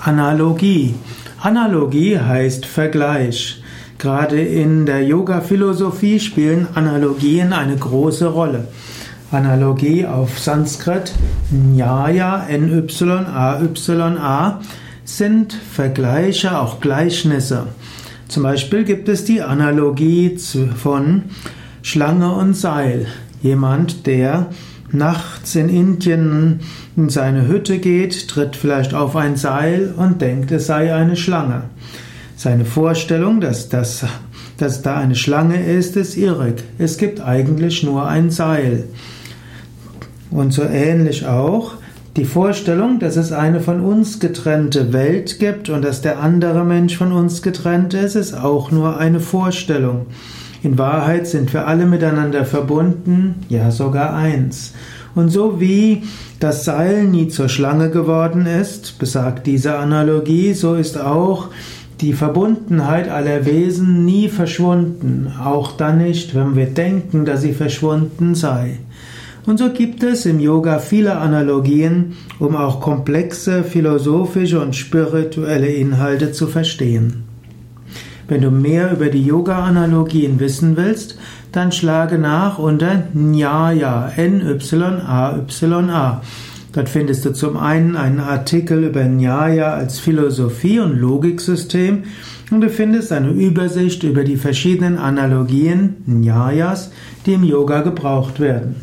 Analogie. Analogie heißt Vergleich. Gerade in der Yoga-Philosophie spielen Analogien eine große Rolle. Analogie auf Sanskrit Nyaya, N-Y-A-Y-A, sind Vergleiche, auch Gleichnisse. Zum Beispiel gibt es die Analogie von Schlange und Seil. Jemand, der nachts in Indien in seine Hütte geht, tritt vielleicht auf ein Seil und denkt, es sei eine Schlange. Seine Vorstellung, dass, das, dass da eine Schlange ist, ist irrig. Es gibt eigentlich nur ein Seil. Und so ähnlich auch die Vorstellung, dass es eine von uns getrennte Welt gibt und dass der andere Mensch von uns getrennt ist, ist auch nur eine Vorstellung. In Wahrheit sind wir alle miteinander verbunden, ja sogar eins. Und so wie das Seil nie zur Schlange geworden ist, besagt diese Analogie, so ist auch die Verbundenheit aller Wesen nie verschwunden, auch dann nicht, wenn wir denken, dass sie verschwunden sei. Und so gibt es im Yoga viele Analogien, um auch komplexe philosophische und spirituelle Inhalte zu verstehen. Wenn du mehr über die Yoga-Analogien wissen willst, dann schlage nach unter Nyaya, N-Y-A-Y-A. Dort findest du zum einen einen Artikel über Nyaya als Philosophie und Logiksystem und du findest eine Übersicht über die verschiedenen Analogien, Nyayas, die im Yoga gebraucht werden.